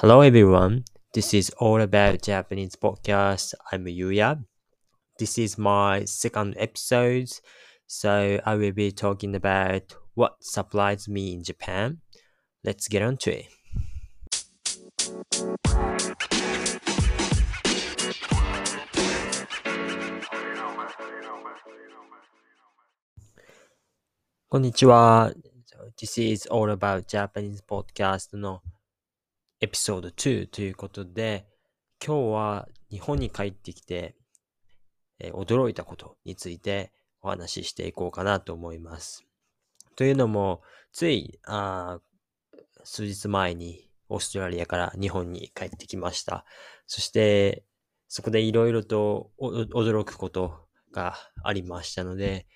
Hello everyone. This is all about Japanese podcast. I'm Yuya. This is my second episode. So I will be talking about what surprised me in Japan. Let's get on to it. Konnichiwa. This is all about Japanese podcast のエピソード2ということで、今日は日本に帰ってきて、えー驚いたことについてお話ししていこうかなと思います。というのも、ついあ数日前にオーストラリアから日本に帰ってきました。そして、そこでいろいろと驚くことがありましたので、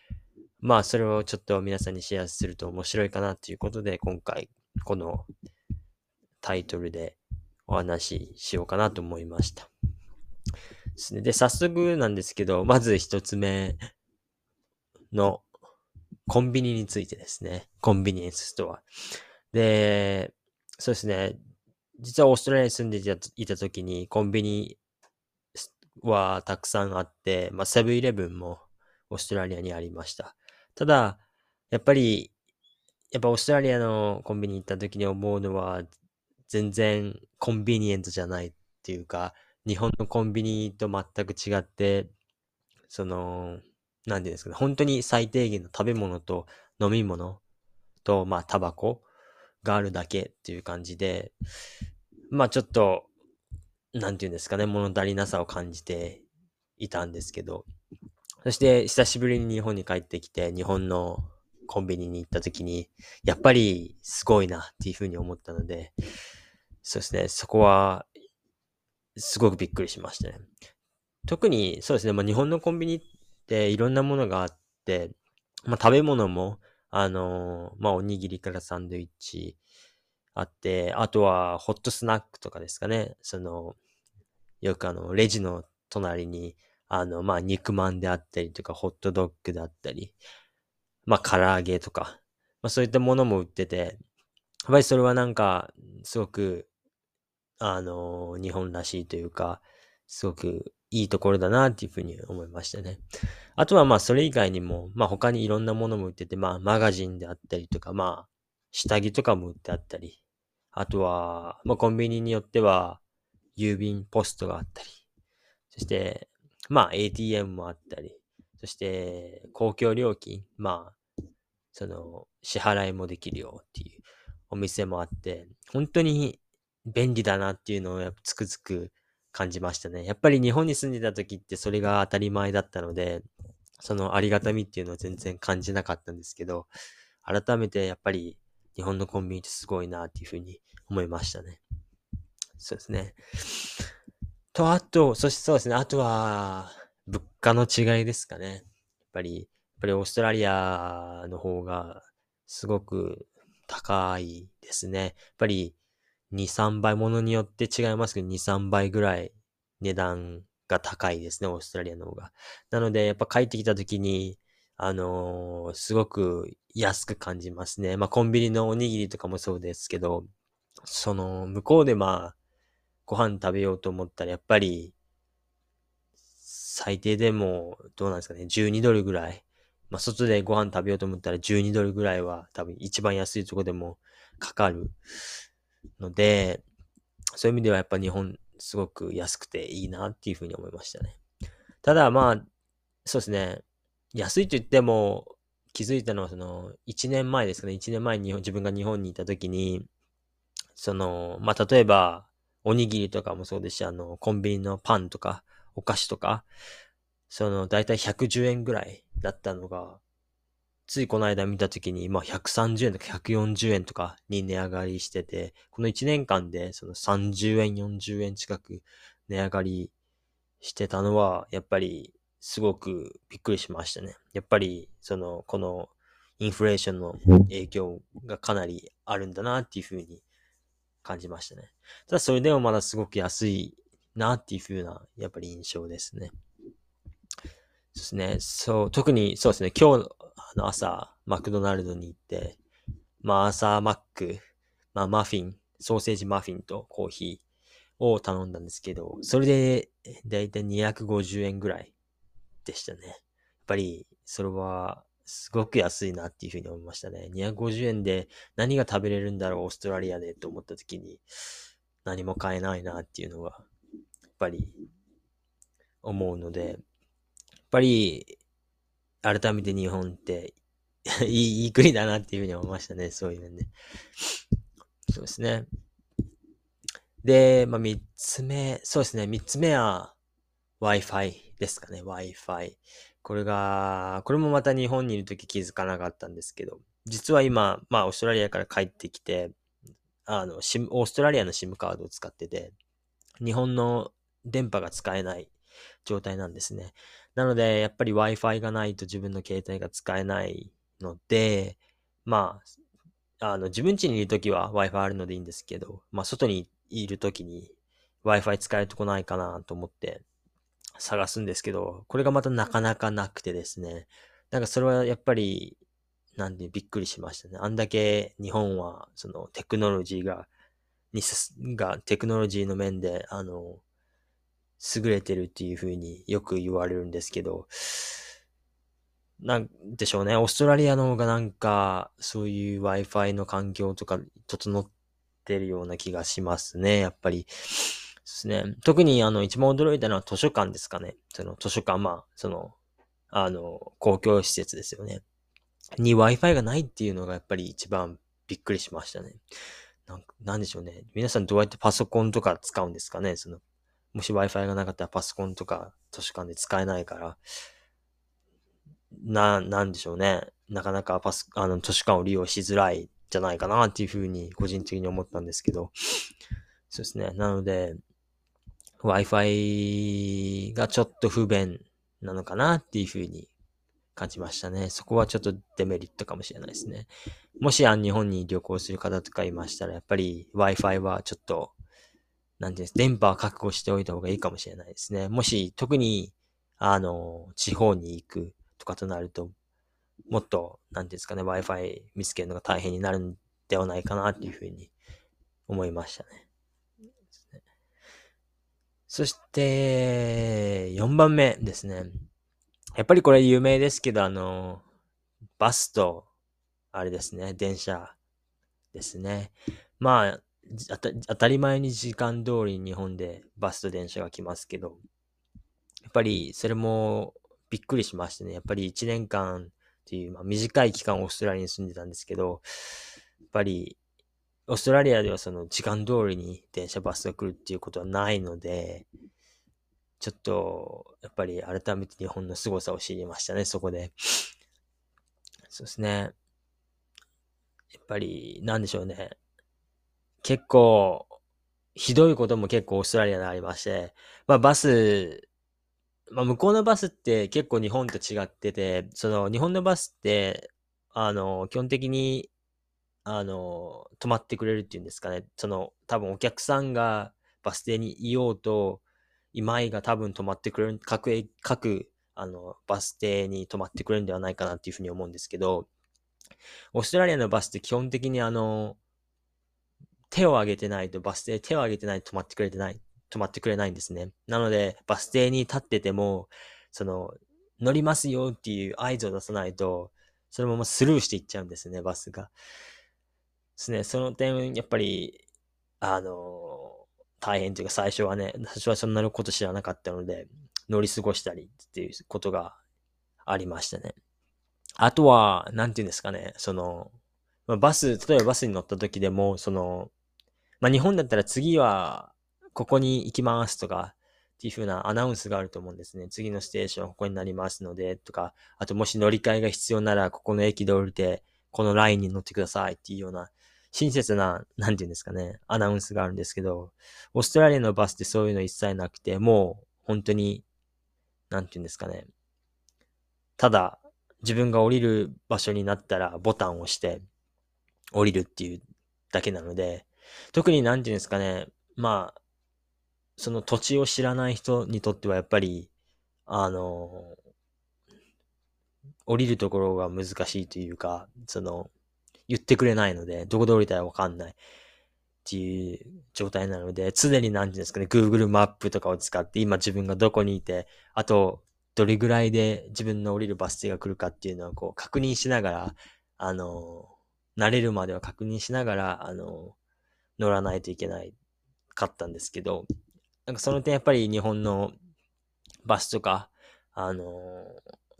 まあ、それをちょっと皆さんにシェアすると面白いかなということで、今回、このタイトルでお話ししようかなと思いました。で、早速なんですけど、まず一つ目のコンビニについてですね。コンビニエンスストア。で、そうですね。実はオーストラリアに住んでいた時にコンビニはたくさんあって、まあ、セブンイレブンもオーストラリアにありました。ただ、やっぱり、やっぱオーストラリアのコンビニ行った時に思うのは、全然コンビニエントじゃないっていうか、日本のコンビニと全く違って、その、なんていうんですかね、本当に最低限の食べ物と飲み物と、まあ、タバコがあるだけっていう感じで、まあ、ちょっと、なんていうんですかね、物足りなさを感じていたんですけど、そして久しぶりに日本に帰ってきて、日本のコンビニに行った時に、やっぱりすごいなっていうふうに思ったので、そうですね、そこは、すごくびっくりしましたね。特に、そうですね、まあ、日本のコンビニっていろんなものがあって、まあ、食べ物も、あのーまあ、おにぎりからサンドイッチあって、あとはホットスナックとかですかね。その、よくあの、レジの隣に、あの、まあ、肉まんであったりとか、ホットドッグであったり、まあ、唐揚げとか、まあ、そういったものも売ってて、やっぱりそれはなんか、すごく、あの日本らしいというか、すごくいいところだなっていうふうに思いましたね。あとはまあそれ以外にも、まあ他にいろんなものも売ってて、まあマガジンであったりとか、まあ下着とかも売ってあったり、あとは、まあコンビニによっては郵便ポストがあったり、そしてまあ ATM もあったり、そして公共料金、まあその支払いもできるよっていうお店もあって、本当に便利だなっていうのをやつくづく感じましたね。やっぱり日本に住んでた時ってそれが当たり前だったので、そのありがたみっていうのを全然感じなかったんですけど、改めてやっぱり日本のコンビニってすごいなっていうふうに思いましたね。そうですね。と、あと、そしてそうですね。あとは、物価の違いですかね。やっぱり、やっぱりオーストラリアの方がすごく高いですね。やっぱり2、3倍、ものによって違いますけど、2、3倍ぐらい値段が高いですね、オーストラリアの方が。なので、やっぱ帰ってきた時に、あのーすごく安く感じますね。まあ、コンビニのおにぎりとかもそうですけど、その、向こうでまあ、ご飯食べようと思ったら、やっぱり、最低でも、どうなんですかね、12ドルぐらい。まあ、外でご飯食べようと思ったら12ドルぐらいは多分一番安いとこでもかかるので、そういう意味ではやっぱ日本すごく安くていいなっていうふうに思いましたね。ただまあ、そうですね。安いと言っても気づいたのはその1年前ですかね。1年前に自分が日本にいた時に、その、まあ例えばおにぎりとかもそうですし、あの、コンビニのパンとかお菓子とか、その、だいたい110円ぐらいだったのが、ついこの間見たときに、まあ、130円とか140円とかに値上がりしてて、この1年間でその30円、40円近く値上がりしてたのは、やっぱりすごくびっくりしましたね。やっぱり、その、このインフレーションの影響がかなりあるんだなっていうふうに感じましたね。ただそれでもまだすごく安いなっていうふうな、やっぱり印象ですね。そうですね。そう、特にそうですね。今日の朝、マクドナルドに行って、まあ朝マック、まあマフィンソーセージマフィンとコーヒーを頼んだんですけど、それでだいたい250円ぐらいでしたね。やっぱり、それは、すごく安いなっていうふうに思いましたね。250円で何が食べれるんだろう、オーストラリアでと思った時に、何も買えないなっていうのは、やっぱり、思うので、ぱり、改めて日本って いい、いい国だなっていうふうに思いましたね。そういう面で。そうですね。で、まあ、三つ目、そうですね。三つ目は Wi-Fi ですかね。Wi-Fi。これが、これもまた日本にいるとき気づかなかったんですけど、実は今、まあ、オーストラリアから帰ってきて、あの、シムオーストラリアの SIM カードを使ってて、日本の電波が使えない状態なんですね。なので、やっぱり Wi-Fi がないと自分の携帯が使えないので、まあ、あの、自分家にいるときは Wi-Fi あるのでいいんですけど、まあ、外にいるときに Wi-Fi 使えるとこないかなと思って探すんですけど、これがまたなかなかなくてですね。なんかそれはやっぱり、なんでびっくりしましたね。あんだけ日本は、そのテクノロジーが、にす、が、テクノロジーの面で、あの、優れてるっていうふうによく言われるんですけど、なんでしょうね。オーストラリアの方がなんか、そういう Wi-Fi の環境とか整ってるような気がしますね。やっぱり。ですね。特にあの、一番驚いたのは図書館ですかね。その図書館、まあ、その、あの、公共施設ですよね。に Wi-Fi がないっていうのがやっぱり一番びっくりしましたね。なんなんでしょうね。皆さんどうやってパソコンとか使うんですかねその、もし Wi-Fi がなかったらパソコンとか図書館で使えないから、な、なんでしょうね。なかなかパス、あの、図書館を利用しづらいじゃないかなっていうふうに個人的に思ったんですけど、そうですね。なので、Wi-Fi がちょっと不便なのかなっていうふうに感じましたね。そこはちょっとデメリットかもしれないですね。もしあ日本に旅行する方とかいましたら、やっぱり Wi-Fi はちょっと、なんていうんです電波は確保しておいた方がいいかもしれないですね。もし特に、あの、地方に行くとかとなると、もっと、なんていうんですかね、Wi-Fi 見つけるのが大変になるんではないかなっていうふうに思いましたね。そして、4番目ですね。やっぱりこれ有名ですけど、あの、バスと、あれですね、電車ですね。まあ、当たり前に時間通り日本でバスと電車が来ますけど、やっぱりそれもびっくりしましたね。やっぱり1年間っていう、まあ、短い期間オーストラリアに住んでたんですけど、やっぱりオーストラリアではその時間通りに電車バスが来るっていうことはないので、ちょっと、やっぱり改めて日本の凄さを知りましたね、そこで。そうですね。やっぱり、なんでしょうね。結構、ひどいことも結構オーストラリアでありまして、まあバス、まあ向こうのバスって結構日本と違ってて、その日本のバスって、あの、基本的にあの、止まってくれるっていうんですかね。その、多分お客さんがバス停にいようと、今井が多分止まってくれる、各、各、あの、バス停に止まってくれるんではないかなっていうふうに思うんですけど、オーストラリアのバスって基本的にあの、手を挙げてないと、バス停手を挙げてないと止まってくれてない、止まってくれないんですね。なので、バス停に立ってても、その、乗りますよっていう合図を出さないと、そのままスルーしていっちゃうんですね、バスが。ですね。その点、やっぱり、あの、大変というか最初はね、最初はそんなこと知らなかったので、乗り過ごしたりっていうことがありましたね。あとは、なんていうんですかね、その、ま、バス、例えばバスに乗った時でも、その、まあ、日本だったら次は、ここに行きますとか、っていう風なアナウンスがあると思うんですね。次のステーションはここになりますので、とか、あともし乗り換えが必要なら、ここの駅で降りて、このラインに乗ってくださいっていうような、親切な、なんていうんですかね、アナウンスがあるんですけど、オーストラリアのバスってそういうの一切なくて、もう本当に、なんていうんですかね、ただ自分が降りる場所になったらボタンを押して降りるっていうだけなので、特になんていうんですかね、まあ、その土地を知らない人にとってはやっぱり、あの、降りるところが難しいというか、その、言ってくれないので、どこで降りたらわかんない。っていう状態なので、常に何て言うんですかね、Google マップとかを使って、今自分がどこにいて、あと、どれぐらいで自分の降りるバス停が来るかっていうのをこう確認しながら、あの、慣れるまでは確認しながら、あの、乗らないといけないかったんですけど、なんかその点やっぱり日本のバスとか、あの、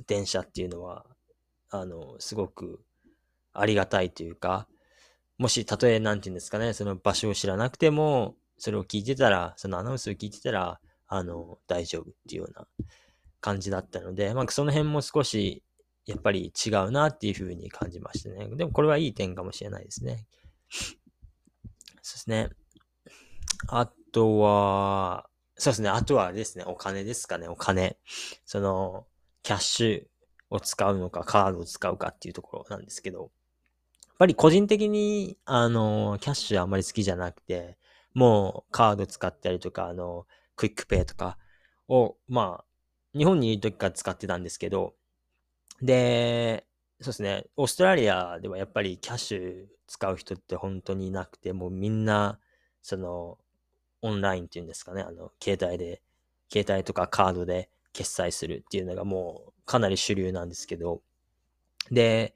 電車っていうのは、あの、すごくありがたいというか、もし、たとえ、なんて言うんですかね、その場所を知らなくても、それを聞いてたら、そのアナウンスを聞いてたら、あの、大丈夫っていうような感じだったので、まあ、その辺も少し、やっぱり違うなっていうふうに感じましたね。でも、これはいい点かもしれないですね。そうですね。あとは、そうですね。あとはあれですね。お金ですかね。お金。その、キャッシュを使うのか、カードを使うかっていうところなんですけど、やっぱり個人的に、あの、キャッシュあんまり好きじゃなくて、もうカード使ったりとか、あの、クイックペイとかを、まあ、日本にいる時から使ってたんですけど、で、そうですね、オーストラリアではやっぱりキャッシュ使う人って本当にいなくて、もうみんな、その、オンラインっていうんですかね、あの、携帯で、携帯とかカードで決済するっていうのがもうかなり主流なんですけど、で、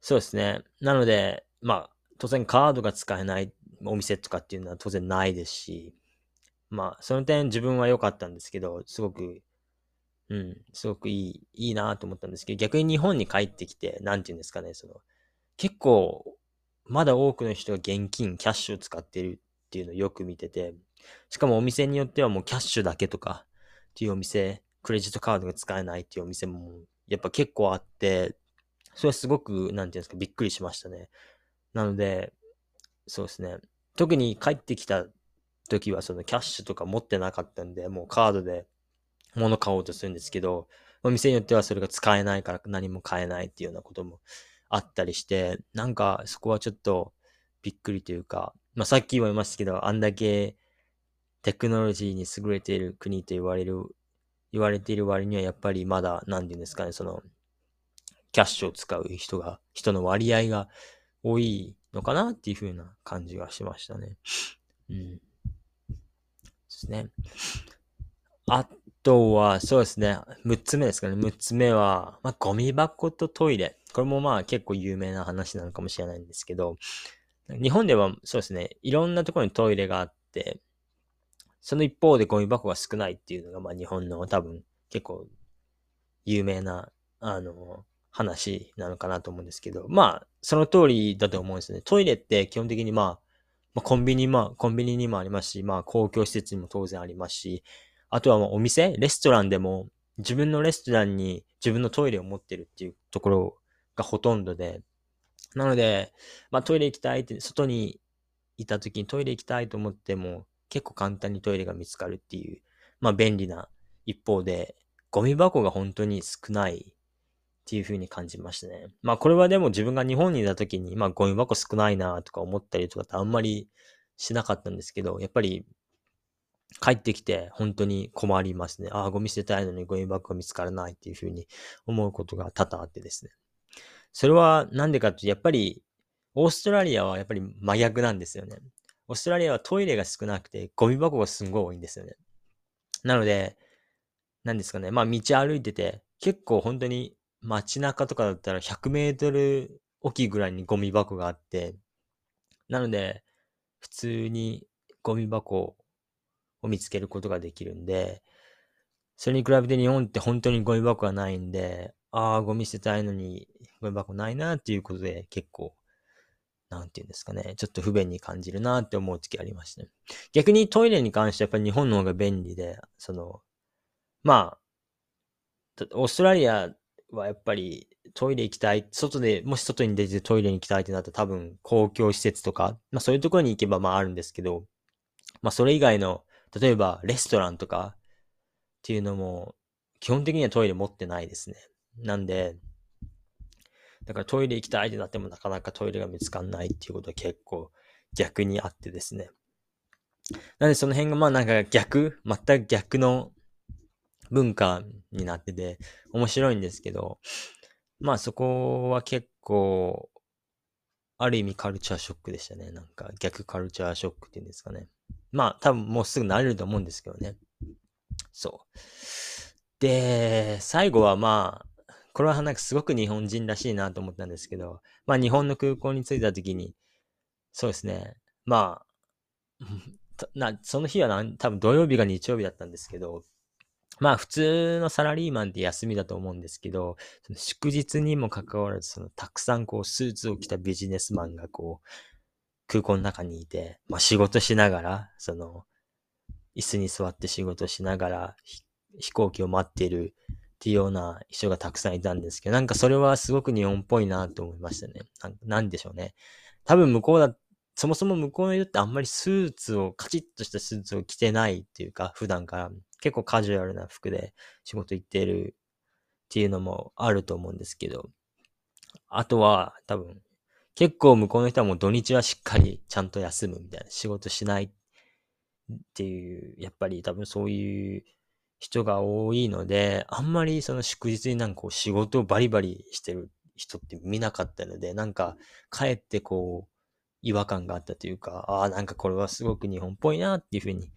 そうですね。なので、まあ、当然カードが使えないお店とかっていうのは当然ないですし、まあ、その点自分は良かったんですけど、すごく、うん、すごくいい、いいなと思ったんですけど、逆に日本に帰ってきて、なんて言うんですかね、その、結構、まだ多くの人が現金、キャッシュを使ってるっていうのをよく見てて、しかもお店によってはもうキャッシュだけとかっていうお店、クレジットカードが使えないっていうお店もやっぱ結構あって、それはすごく、なんていうんですか、びっくりしましたね。なので、そうですね。特に帰ってきた時は、そのキャッシュとか持ってなかったんで、もうカードで物買おうとするんですけど、お店によってはそれが使えないから何も買えないっていうようなこともあったりして、なんかそこはちょっとびっくりというか、まあさっきも言いましたけど、あんだけテクノロジーに優れている国と言われる、言われている割にはやっぱりまだ、なんていうんですかね、その、キャッシュを使う人が、人の割合が多いのかなっていう風な感じがしましたね。うん。ですね。あとは、そうですね。6つ目ですかね。6つ目は、まあ、ゴミ箱とトイレ。これもまあ結構有名な話なのかもしれないんですけど、日本ではそうですね、いろんなところにトイレがあって、その一方でゴミ箱が少ないっていうのが、まあ日本の多分結構有名な、あの、話なのかなと思うんですけど、まあ、その通りだと思うんですね。トイレって基本的にまあ、まあ、コンビニ、まあ、コンビニにもありますし、まあ、公共施設にも当然ありますし、あとはお店、レストランでも、自分のレストランに自分のトイレを持ってるっていうところがほとんどで、なので、まあ、トイレ行きたいって、外にいた時にトイレ行きたいと思っても、結構簡単にトイレが見つかるっていう、まあ、便利な一方で、ゴミ箱が本当に少ないっていう風に感じましたね。まあこれはでも自分が日本にいた時に、まあゴミ箱少ないなとか思ったりとかってあんまりしなかったんですけど、やっぱり帰ってきて本当に困りますね。ああ、ゴミ捨てたいのにゴミ箱が見つからないっていう風に思うことが多々あってですね。それはなんでかってやっぱりオーストラリアはやっぱり真逆なんですよね。オーストラリアはトイレが少なくてゴミ箱がすんごい多いんですよね。なので、何ですかね。まあ道歩いてて結構本当に街中とかだったら100メートル大きいぐらいにゴミ箱があって、なので、普通にゴミ箱を見つけることができるんで、それに比べて日本って本当にゴミ箱がないんで、ああ、ゴミ捨てたいのにゴミ箱ないなっていうことで結構、なんて言うんですかね、ちょっと不便に感じるなって思う時ありましたね。逆にトイレに関してはやっぱり日本の方が便利で、その、まあ、オーストラリアはやっぱりトイレ行きたい、外で、もし外に出てトイレに行きたいってなったら多分公共施設とか、まあそういうところに行けばまああるんですけど、まあそれ以外の、例えばレストランとかっていうのも基本的にはトイレ持ってないですね。なんで、だからトイレ行きたいってなってもなかなかトイレが見つかんないっていうことは結構逆にあってですね。なんでその辺がまあなんか逆、全く逆の文化になってて、面白いんですけど、まあそこは結構、ある意味カルチャーショックでしたね。なんか逆カルチャーショックっていうんですかね。まあ多分もうすぐ慣れると思うんですけどね。そう。で、最後はまあ、これはなんかすごく日本人らしいなと思ったんですけど、まあ日本の空港に着いた時に、そうですね。まあ、なその日は多分土曜日が日曜日だったんですけど、まあ普通のサラリーマンって休みだと思うんですけど、祝日にもかかわらず、そのたくさんこうスーツを着たビジネスマンがこう空港の中にいて、まあ仕事しながら、その椅子に座って仕事しながら飛行機を待っているっていうような人がたくさんいたんですけど、なんかそれはすごく日本っぽいなと思いましたね。なんでしょうね。多分向こうだ、そもそも向こうの人ってあんまりスーツを、カチッとしたスーツを着てないっていうか、普段から結構カジュアルな服で仕事行ってるっていうのもあると思うんですけど、あとは多分、結構向こうの人はもう土日はしっかりちゃんと休むみたいな、仕事しないっていう、やっぱり多分そういう人が多いので、あんまりその祝日になんかこう仕事をバリバリしてる人って見なかったので、なんか帰ってこう違和感があったというか、ああ、なんかこれはすごく日本っぽいなっていうふうに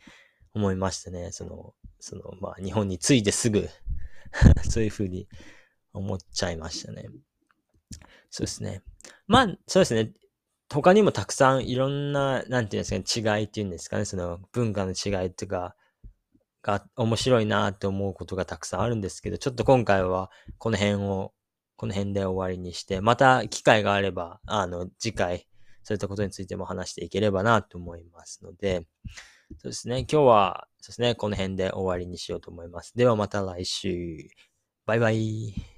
思いましたね。その、その、まあ日本に着いてすぐ そういうふうに思っちゃいましたね。そうですね。まあ、そうですね。他にもたくさんいろんな、なんていうんですかね、違いっていうんですかね、その文化の違いっていうか、が面白いなって思うことがたくさんあるんですけど、ちょっと今回はこの辺を、この辺で終わりにして、また機会があれば、あの、次回、そういったことについても話していければなと思いますので、そうですね、今日は、そうですね、この辺で終わりにしようと思います。ではまた来週。バイバイ。